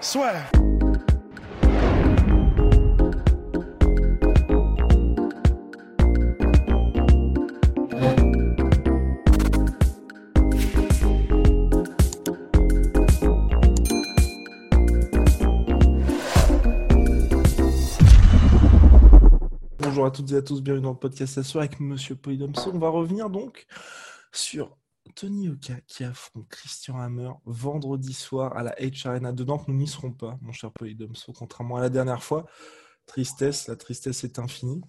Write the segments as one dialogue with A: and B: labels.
A: Soit. Bonjour à toutes et à tous, bienvenue dans le podcast ce avec Monsieur Polydomso. On va revenir donc sur Tony Oka qui affronte Christian Hammer vendredi soir à la H Arena de Nantes. Nous n'y serons pas, mon cher Polydomso, contrairement à la dernière fois. Tristesse, la tristesse est infinie.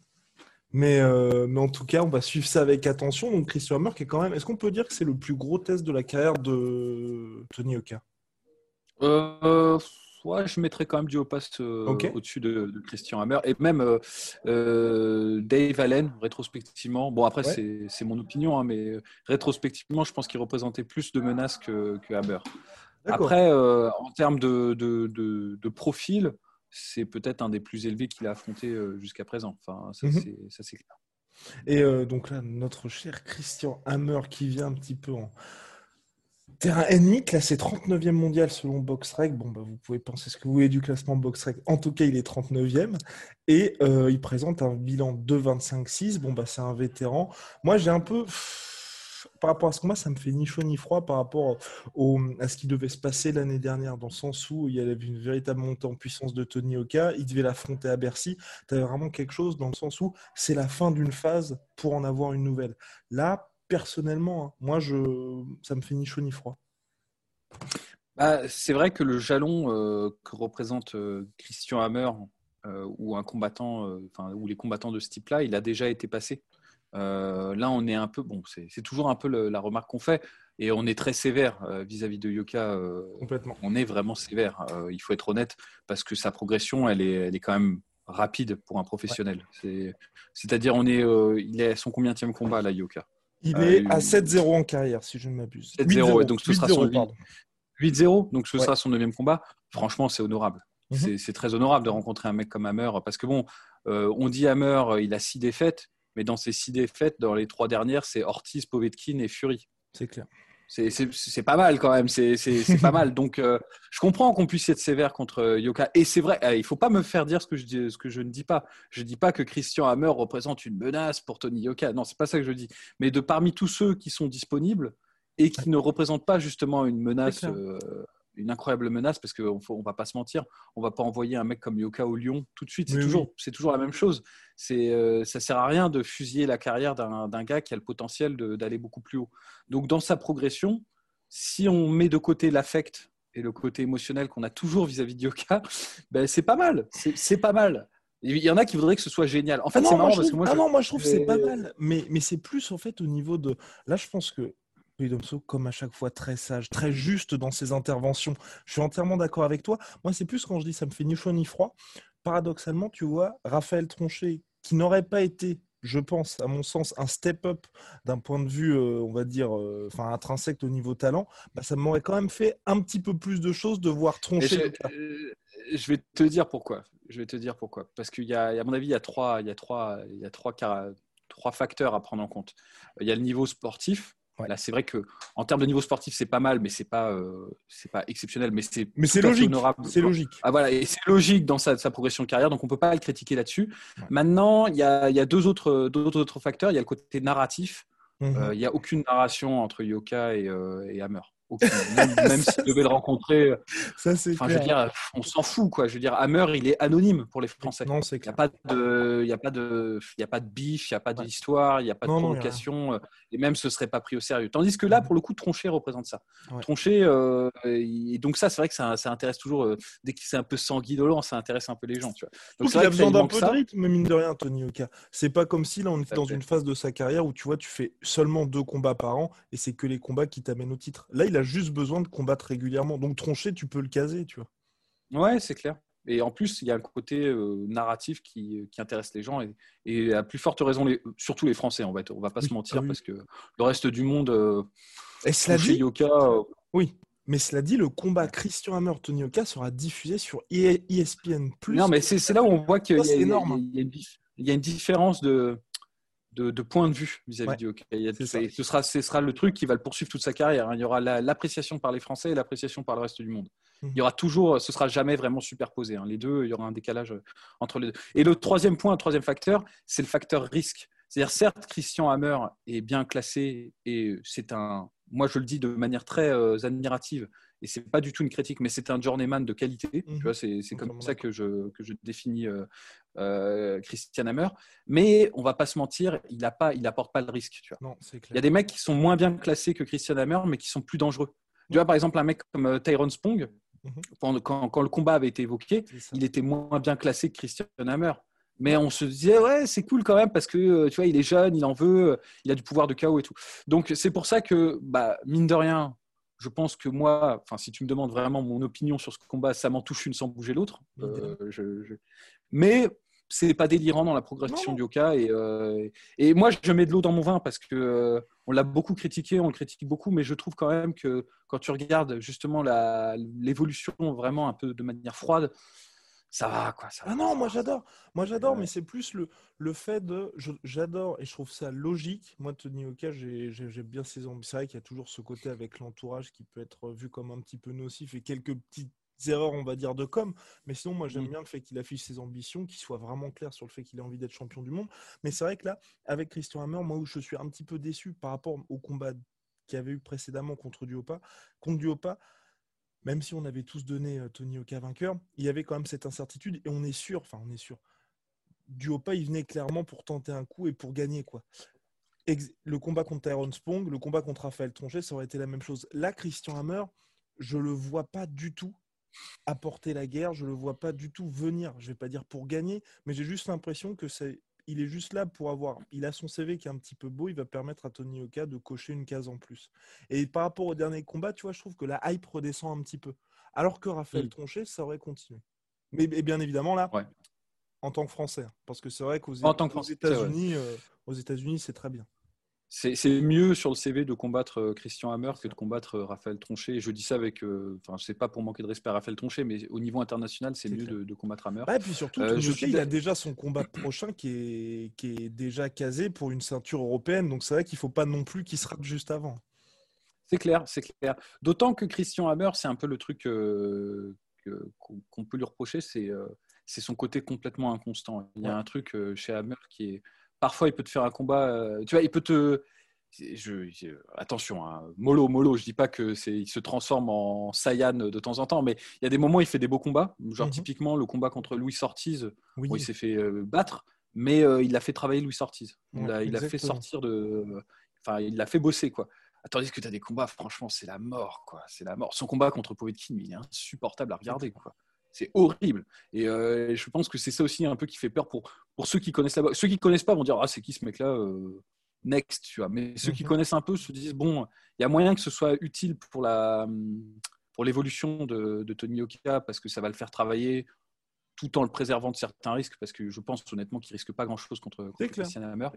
A: Mais, euh, mais en tout cas, on va suivre ça avec attention. Donc Christian Hammer qui est quand même... Est-ce qu'on peut dire que c'est le plus gros test de la carrière de Tony Oka?
B: Euh, ouais, je mettrais quand même du Pass euh, au-dessus de, de Christian Hammer. Et même euh, euh, Dave Allen, rétrospectivement. Bon, après,
A: Ouais.
B: c'est- mon opinion, hein, mais rétrospectivement, je pense qu'il représentait plus de menaces que, que Hammer. Après, euh, en termes de, de, de- de profil, c'est peut-être un des plus élevés qu'il a affronté jusqu'à présent. Enfin, ça,
A: Mhm.
B: c'est- clair.
A: Et euh, donc là, notre cher Christian Hammer qui vient un petit peu en terrain ennemi, classé 39e mondial selon BoxRec. Bon, bah, vous pouvez penser ce que vous voulez du classement BoxRec. En tout cas, il est 39e. Et euh, il présente un bilan de 25-6. Bon, bah, c'est un vétéran. Moi, j'ai un peu. Par rapport à ce combat, ça me fait ni chaud ni froid par rapport à ce qui devait se passer l'année dernière, dans le sens où il y avait une véritable montée en puissance de Tony Oka. Il devait l'affronter à Bercy. Tu avais vraiment quelque chose dans le sens où c'est la fin d'une phase pour en avoir une nouvelle. Là, personnellement, hein, moi, je, ça me fait ni chaud ni froid.
B: Bah, c'est vrai que le jalon euh, que représente euh, Christian Hammer euh, ou un combattant, enfin, ou les combattants de ce type-là, il a déjà été passé. Là, on est un peu, bon, c'est toujours un peu le- la remarque qu'on fait, et on est très sévère vis-à-vis de Yoka.
A: Complètement.
B: on est vraiment sévère. il faut être honnête parce que sa progression, elle est, elle est quand même rapide pour un professionnel. C'est- C'est-à-dire, on est, il est à son combienième combat là, Yoka
A: Il
B: Euh,
A: est à 7-0 en carrière, si je ne m'abuse.
B: 7-0, et donc ce sera
A: 8-0,
B: son
A: pardon.
B: 8-0, donc ce sera son neuvième combat. Franchement, c'est honorable.
A: Mhm.
B: C'est- C'est très honorable de rencontrer un mec comme Hammer parce que bon, euh, on dit Hammer, il a six défaites, mais dans ces six défaites, dans les trois dernières, c'est Ortiz, Povetkin et Fury.
A: C'est clair.
B: C'est- pas mal quand même, c'est pas mal. Donc euh, je comprends qu'on puisse être sévère contre euh, Yoka. Et c'est vrai, euh, il faut pas me faire dire ce que, je dis, ce que je ne dis pas. Je dis pas que Christian Hammer représente une menace pour Tony Yoka. Non, c'est pas ça que je dis. Mais de parmi tous ceux qui sont disponibles et qui ne représentent pas justement une menace, euh, une incroyable menace, parce qu'on on va pas se mentir, on va pas envoyer un mec comme Yoka au Lyon tout de suite. C'est
A: Oui,
B: toujours, c'est toujours la même chose. C'est, euh, ça sert à rien de fusiller la carrière d'un gars qui a le potentiel d'aller beaucoup plus haut. Donc dans sa progression, si on met de côté l'affect et le côté émotionnel qu'on a toujours vis-à-vis de Yoka, ben c'est pas mal. C'est pas mal. Il y en a qui voudraient que ce soit génial. En fait,
A: Ah non,
B: c'est marrant parce que moi,
A: ah
B: je-
A: non, moi je trouve que c'est pas mal, mais, mais c'est plus en fait au niveau de. Là, je pense que Polydomso, comme à chaque fois, très sage, très juste dans ses interventions. Je suis entièrement d'accord avec toi. Moi, c'est plus quand je dis ça me fait ni chaud ni froid. Paradoxalement, tu vois, Raphaël Tronchet, qui n'aurait pas été, je pense, à mon sens, un step-up d'un point de vue, euh, on va dire, euh, enfin intrinsèque au niveau talent, bah, ça m'aurait quand même fait un petit peu plus de choses de voir
B: je, euh, je vais te dire pourquoi. Je vais te dire pourquoi. Parce qu'il y a, à mon avis, il y a trois, il y a trois, il y a trois, trois facteurs à prendre en compte. Il y a le niveau sportif.
A: Ouais.
B: Là, c'est vrai que en termes de niveau sportif, c'est pas mal, mais c'est pas, euh, c'est pas exceptionnel, mais c'est
A: Mais c'est logique.
B: honorable.
A: C'est logique.
B: Ah, voilà, et c'est logique dans sa, sa progression de carrière, donc on peut pas le critiquer là-dessus.
A: Ouais.
B: Maintenant, il y a, y a deux autres, deux autres facteurs. Il y a le côté narratif.
A: Mhm.
B: Euh, Il n'y a aucune narration entre Yoka et, euh, et Hammer. Aucune. Même, même
A: Ça,
B: s'il devait le rencontrer,
A: Ça, c'est
B: Enfin, je veux
A: clair.
B: dire, on s'en fout, quoi. Je veux dire, Hammer, il est anonyme pour les Français.
A: Non, c'est
B: Il n'y a
A: clair.
B: pas de, il y a pas de, il y a pas de bif, il n'y a pas d'histoire, il n'y a pas de
A: Non, il
B: provocation, euh, et même ce serait pas pris au sérieux. Tandis que là,
A: Mhm.
B: pour le coup, Tronchet représente ça.
A: Ouais.
B: Tronchet, euh, et donc ça, c'est vrai que ça, ça intéresse toujours. euh, dès que c'est un peu sanguinolent, ça intéresse un peu les gens, tu vois. Donc vrai
A: a besoin
B: ça, il
A: d'un peu
B: ça.
A: de rythme, mine de rien, Tony Oka. C'est pas comme si là, on était dans
B: fait.
A: une phase de sa carrière où tu vois, tu fais seulement deux combats par an et c'est que les combats qui t'amènent au titre. Là, il il a juste besoin de combattre régulièrement. Donc Tronchet, tu peux le caser, tu vois.
B: Ouais, c'est clair. Et en plus, il y a un côté euh, narratif qui, qui, intéresse les gens et, et, à plus forte raison, les, surtout les Français, en fait. On va pas se mentir parce que le reste du monde, euh,
A: et cela dit, Yoka, euh, oui. Mais cela dit, le combat Christian Hammer Tony Yoka sera diffusé sur ESPN+.
B: Non, mais c'est là où on voit qu'il y, y, y, a une différence de, de, de point de vue vis-à-vis du hockey. ce, sera, ce sera le truc qui va le poursuivre toute sa carrière. Hein. Il y aura l'appréciation par les Français et l'appréciation par le reste du monde. Mhm. Il y aura toujours, ce sera jamais vraiment superposé. Hein. Les deux, il y aura un décalage euh, entre les deux. Et le troisième point, troisième facteur, c'est le facteur risque. C'est-à-dire, certes, Christian Hammer est bien classé et c'est un, moi je le dis de manière très euh, admirative, et c'est pas du tout une critique, mais c'est un journeyman de qualité. Tu mhm. vois, c'est, comme ça que je, que je définis euh, euh, Christian Hammer. Mais on va pas se mentir, il a pas, il apporte pas le risque. Tu vois. Il y a des mecs qui sont moins bien classés que Christian Hammer, mais qui sont plus dangereux. Tu vois, par exemple, un mec comme euh, Tyrone Spong, mhm. quand, quand, le combat avait été évoqué, il était moins bien classé que Christian Hammer. Mais on se disait, ouais, c'est cool quand même parce que tu vois, il est jeune, il en veut, il a du pouvoir de chaos et tout. Donc, c'est pour ça que, bah, mine de rien, je pense que moi, enfin, si tu me demandes vraiment mon opinion sur ce combat, ça m'en touche une sans bouger l'autre. Euh, je, je... Mais c'est pas délirant dans la progression du Yoka. Et, euh, et, moi, je mets de l'eau dans mon vin parce que euh, on l'a beaucoup critiqué, on le critique beaucoup, mais je trouve quand même que quand tu regardes justement l'évolution vraiment un peu de manière froide, ça va quoi. Ça
A: ah non, moi j'adore, moi j'adore, mais c'est plus le, le fait de, j'adore et je trouve ça logique. Moi Tony Oka, j'ai bien ses ambitions. C'est vrai qu'il y a toujours ce côté avec l'entourage qui peut être vu comme un petit peu nocif et quelques petites erreurs, on va dire, de com. Mais sinon, moi j'aime mmh. bien le fait qu'il affiche ses ambitions, qu'il soit vraiment clair sur le fait qu'il a envie d'être champion du monde. Mais c'est vrai que là, avec Christian Hammer, moi où je suis un petit peu déçu par rapport au combat qu'il avait eu précédemment contre Duopa, contre Duopa même si on avait tous donné euh, Tony Oka vainqueur, il y avait quand même cette incertitude et on est sûr, enfin on est sûr, Duopa il venait clairement pour tenter un coup et pour gagner quoi. le combat contre Tyrone Spong, le combat contre Raphaël Tronchet, ça aurait été la même chose. Là, Christian Hammer, je le vois pas du tout apporter la guerre, je le vois pas du tout venir. Je vais pas dire pour gagner, mais j'ai juste l'impression que c'est il est juste là pour avoir. Il a son CV qui est un petit peu beau. Il va permettre à Tony Oka de cocher une case en plus. Et par rapport au dernier combat, tu vois, je trouve que la hype redescend un petit peu. Alors que Raphaël mm. Tronchet, ça aurait continué. Mais bien évidemment, là, en tant que Français. Hein, parce que c'est vrai qu'aux États-Unis, euh, aux États-Unis, c'est très bien.
B: C'est mieux sur le CV de combattre euh, Christian Hammer que de combattre euh, Raphaël Tronchet. Je dis ça avec, euh, enfin, sais pas pour manquer de respect à Raphaël Tronchet, mais au niveau international, c'est mieux de, combattre Hammer.
A: et puis surtout, il a déjà son combat prochain qui est, qui est déjà casé pour une ceinture européenne. Donc c'est vrai qu'il faut pas non plus qu'il se rate juste avant.
B: C'est clair, c'est clair. D'autant que Christian Hammer, c'est un peu le truc qu'on peut lui reprocher, c'est c'est son côté complètement inconstant. Il y a un truc chez Hammer qui est parfois il peut te faire un combat. Euh, tu vois, il peut te. Je, attention, hein, mollo, mollo, je dis pas que c'est, il se transforme en Saiyan de temps en temps, mais il y a des moments où il fait des beaux combats. Genre, mhm. typiquement, le combat contre Louis Ortiz, où il s'est fait euh, battre, mais euh, il a fait travailler Louis Ortiz. Il, a, fait sortir de. Enfin, il l'a fait bosser, quoi. Tandis que tu as des combats, franchement, c'est la mort, quoi. C'est la mort. Son combat contre Povetkin, il est insupportable à regarder, quoi. C'est horrible. Et euh, je pense que c'est ça aussi un peu qui fait peur pour, pour ceux qui connaissent la boxe. Ceux qui connaissent pas vont dire Ah, c'est qui ce mec-là euh, Next, tu vois. Mais ceux qui mhm. connaissent un peu se disent Bon, il y a moyen que ce soit utile pour la pour l'évolution de, de, Tony Oka parce que ça va le faire travailler tout en le préservant de certains risques parce que je pense honnêtement qu'il risque pas grand chose contre, Christian Hammer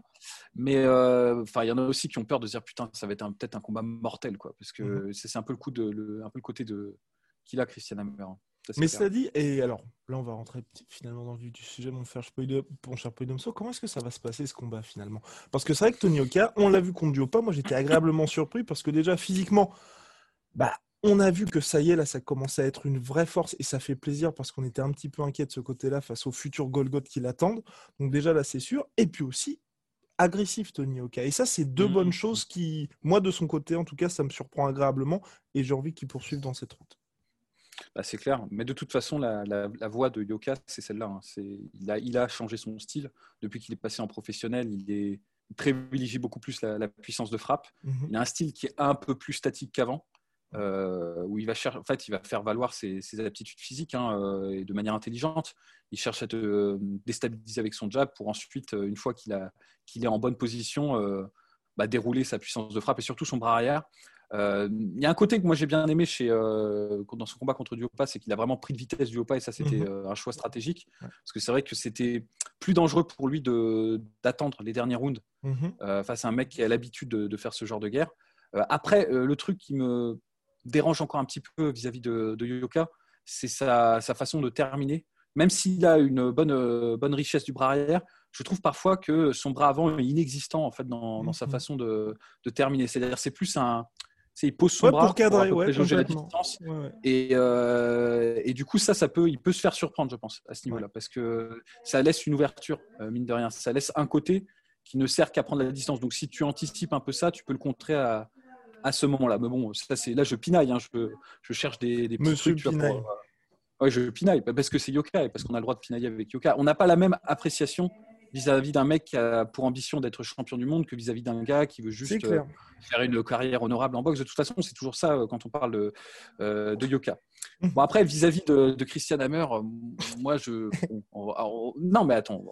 B: mais euh, il y en a aussi qui ont peur de dire putain ça va être peut-être un combat mortel quoi parce que mhm. c'est un peu le coup de le, un peu le côté de qu'il a Christian Hammer
A: Mais cela dit, et alors là on va rentrer finalement dans le vif du sujet, mon cher Poidomso, comment est-ce que ça va se passer ce combat finalement? Parce que c'est vrai que Tony Oka, on l'a vu contre Duopa, moi j'étais agréablement surpris parce que déjà physiquement, bah, on a vu que ça y est, là ça commence à être une vraie force et ça fait plaisir parce qu'on était un petit peu inquiet de ce côté-là face aux futurs Golgoth qui l'attendent. Donc déjà là c'est sûr. Et puis aussi, agressif Tony Oka. Et ça, c'est deux mmh. bonnes choses qui, moi de son côté en tout cas, ça me surprend agréablement et j'ai envie qu'il poursuive dans cette route.
B: Bah, c'est clair, mais de toute façon, la, la, voix de Yoka, c'est celle-là. Hein. Il, a, il a changé son style depuis qu'il est passé en professionnel. Il, est, privilégie beaucoup plus la, puissance de frappe. Mhm. Il a un style qui est un peu plus statique qu'avant, euh, où il va, chercher, en fait, il va faire valoir ses, aptitudes physiques hein, euh, et de manière intelligente. Il cherche à te euh, déstabiliser avec son jab pour ensuite, une fois qu'il qu'il est en bonne position, bah, dérouler sa puissance de frappe et surtout son bras arrière. Il y a un côté que moi j'ai bien aimé chez, dans son combat contre Duopa, c'est qu'il a vraiment pris de vitesse Duopa et ça c'était mhm. un choix stratégique. Parce que c'est vrai que c'était plus dangereux pour lui d'attendre les derniers rounds mhm. face à un mec qui a l'habitude de, faire ce genre de guerre. après, le truc qui me dérange encore un petit peu vis-à-vis de, de, Yoka, c'est sa, sa, façon de terminer. Même s'il a une bonne, bonne richesse du bras arrière, je trouve parfois que son bras avant est inexistant en fait dans, dans sa mhm. façon de, de terminer. C'est-à-dire c'est plus un il pose son bras
A: pour cadrer, pour ouais,
B: la distance. Et, euh, et, du coup, ça, ça peut, il peut se faire surprendre, je pense, à ce niveau-là, parce que ça laisse une ouverture, euh, mine de rien. Ça laisse un côté qui ne sert qu'à prendre la distance. Donc, si tu anticipes un peu ça, tu peux le contrer à, à ce moment-là. Mais bon, ça, c'est là, je pinaille. Hein. je, je, cherche des, des
A: petits Monsieur trucs. Pinaille.
B: ouais, je pinaille parce que c'est Yoka et parce qu'on a le droit de pinailler avec Yoka. On n'a pas la même appréciation vis-à-vis d'un mec qui a pour ambition d'être champion du monde que vis-à-vis d'un gars qui veut juste euh, faire une carrière honorable en boxe. De toute façon, c'est toujours ça euh, quand on parle de, euh, de Yoka. Mmh. Bon, après, vis-à-vis de, Christian Hammer, moi, je. non, mais attends,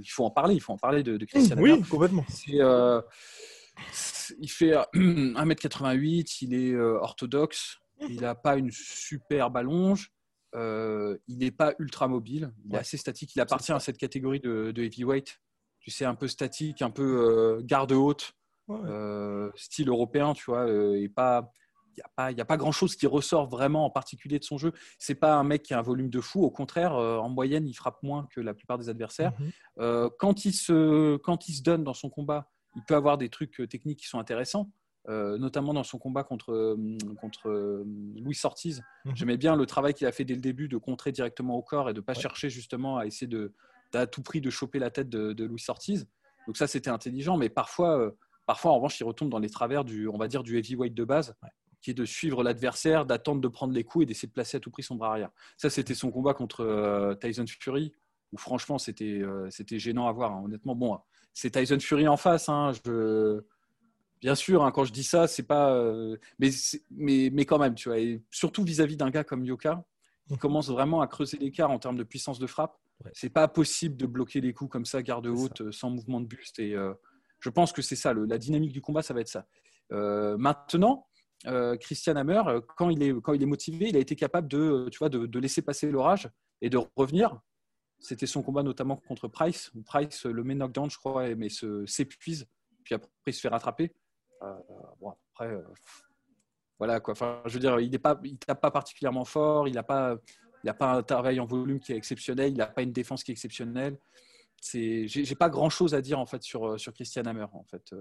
B: il faut en parler. Il faut en parler de, Christian
A: Hammer. Oui, complètement.
B: il fait 1m88, il est orthodoxe, mmh. il n'a pas une super ballonge. Euh, il n'est pas ultra mobile, il est assez statique. Il appartient à cette catégorie de, heavyweight. Tu sais, un peu statique, un peu euh, garde haute, euh, style européen, tu vois. et pas, il n'y a pas, a pas grand chose qui ressort vraiment en particulier de son jeu. C'est pas un mec qui a un volume de fou. Au contraire, en moyenne, il frappe moins que la plupart des adversaires. Mhm. quand il se, quand il se donne dans son combat, il peut avoir des trucs techniques qui sont intéressants. Euh, notamment dans son combat contre, euh, contre euh, Louis Ortiz. Mhm. J'aimais bien le travail qu'il a fait dès le début de contrer directement au corps et de ne pas chercher justement à essayer de, à tout prix de choper la tête de, Louis Ortiz. Donc ça, c'était intelligent, mais parfois, parfois, en revanche, il retombe dans les travers du, on va dire, du heavyweight de base. qui est de suivre l'adversaire, d'attendre de prendre les coups et d'essayer de placer à tout prix son bras arrière. Ça, c'était son combat contre Tyson Fury, où franchement, c'était c'était gênant à voir. Hein. Honnêtement, bon, c'est Tyson Fury en face. Hein. Je, Bien sûr, hein, quand je dis ça, c'est pas. Euh, mais, mais, mais quand même, tu vois. Et surtout vis-à-vis d'un gars comme Yoka, qui mhm. commence vraiment à creuser l'écart en termes de puissance de frappe. C'est pas possible de bloquer les coups comme ça, garde haute, euh, sans mouvement de buste. Et euh, je pense que c'est ça. la dynamique du combat, ça va être ça. maintenant, Christian Hammer, quand il, est, quand il est motivé, il a été capable de, tu vois, de, de laisser passer l'orage et de revenir. C'était son combat notamment contre Price. Price le met knockdown, je crois, mais s'épuise. Puis après, il se fait rattraper. Euh, bon, après, euh, voilà quoi. Enfin, je veux dire, il n'est pas, il tape pas particulièrement fort. Il n'a pas, il a pas un travail en volume qui est exceptionnel. Il n'a pas une défense qui est exceptionnelle. C'est, j'ai pas grand chose à dire en fait sur euh, sur Christian Hammer en fait.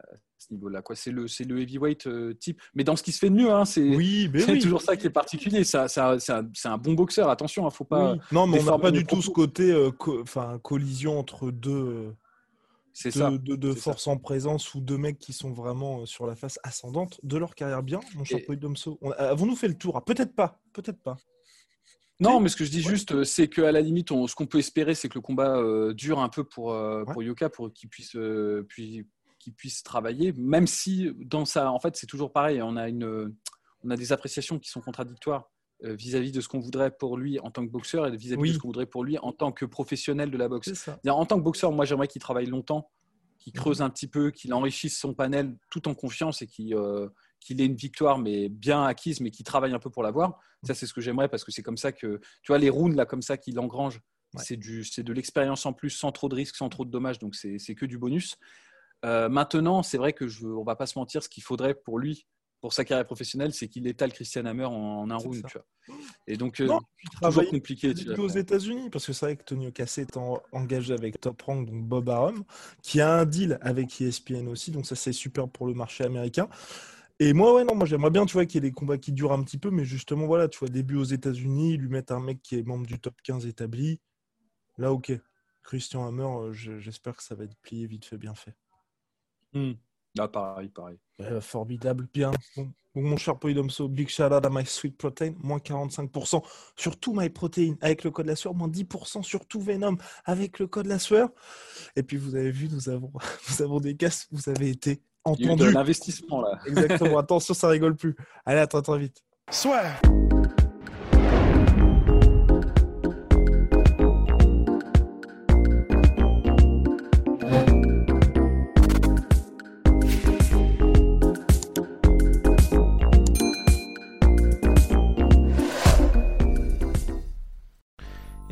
B: à ce niveau-là. Quoi. C'est, le, c'est le heavyweight type. Mais dans ce qui se fait de mieux, hein, c'est,
A: oui,
B: c'est toujours ça qui est particulier. Ça, ça, c'est, un, c'est, un, bon boxeur, attention, il hein, faut pas.
A: Non, mais on n'a pas du tout ce côté enfin, collision entre deux,
B: c'est
A: ça. De, force en présence ou de mecs qui sont vraiment euh, sur la face ascendante de leur carrière bien, mon cher Et... Domso. Avons-nous fait le tour? Ah, Peut-être pas, peut-être pas.
B: Non, mais ce que je dis juste, euh, c'est qu'à la limite, ce qu'on peut espérer, c'est que le combat euh, dure un peu pour, pour Yoka, pour qu'il puisse, puis, puisse travailler, même si dans ça, en fait, c'est toujours pareil. On a, une, on a des appréciations qui sont contradictoires vis-à-vis de ce qu'on voudrait pour lui en tant que boxeur et vis-à-vis de ce qu'on voudrait pour lui en tant que professionnel de la boxe. En tant que boxeur, moi j'aimerais qu'il travaille longtemps, qu'il mhm. creuse un petit peu, qu'il enrichisse son panel tout en confiance et qu'il euh, ait une victoire mais bien acquise, mais qu'il travaille un peu pour l'avoir. Ça c'est ce que j'aimerais parce que c'est comme ça que tu vois les rounds là comme ça qu'il engrange, c'est de l'expérience en plus sans trop de risques, sans trop de dommages, donc c'est que du bonus. Euh, maintenant, c'est vrai que je, on va pas se mentir, ce qu'il faudrait pour lui pour sa carrière professionnelle, c'est qu'il étale Christian Hammer en, un round. Tu vois. Et donc, euh, toujours compliqué. Tu
A: aux États-Unis, parce que c'est vrai que Tony Cassé est engagé avec Top Rank, donc Bob Arum, qui a un deal avec ESPN aussi, donc ça c'est super pour le marché américain. Et moi, ouais, non, moi j'aimerais bien, tu vois, qu'il y ait des combats qui durent un petit peu, mais justement, voilà, tu vois, début aux États-Unis, lui mettre un mec qui est membre du top 15 établi. Là, ok. Christian Hammer, euh, j'espère que ça va être plié vite fait, bien fait.
B: Hmm. Ah, pareil, pareil.
A: formidable, bien. Bon, mon cher Polydomso, big shout out à My Sweet Protein, moins 45% sur tout My Protein avec le code la sueur, moins 10% sur tout Venom avec le code la sueur. Et puis vous avez vu, nous avons, nous avons des casques, vous avez été entendu.
B: l'investissement là.
A: Exactement, attention, ça rigole plus. Allez, attends, très vite.
C: Soit.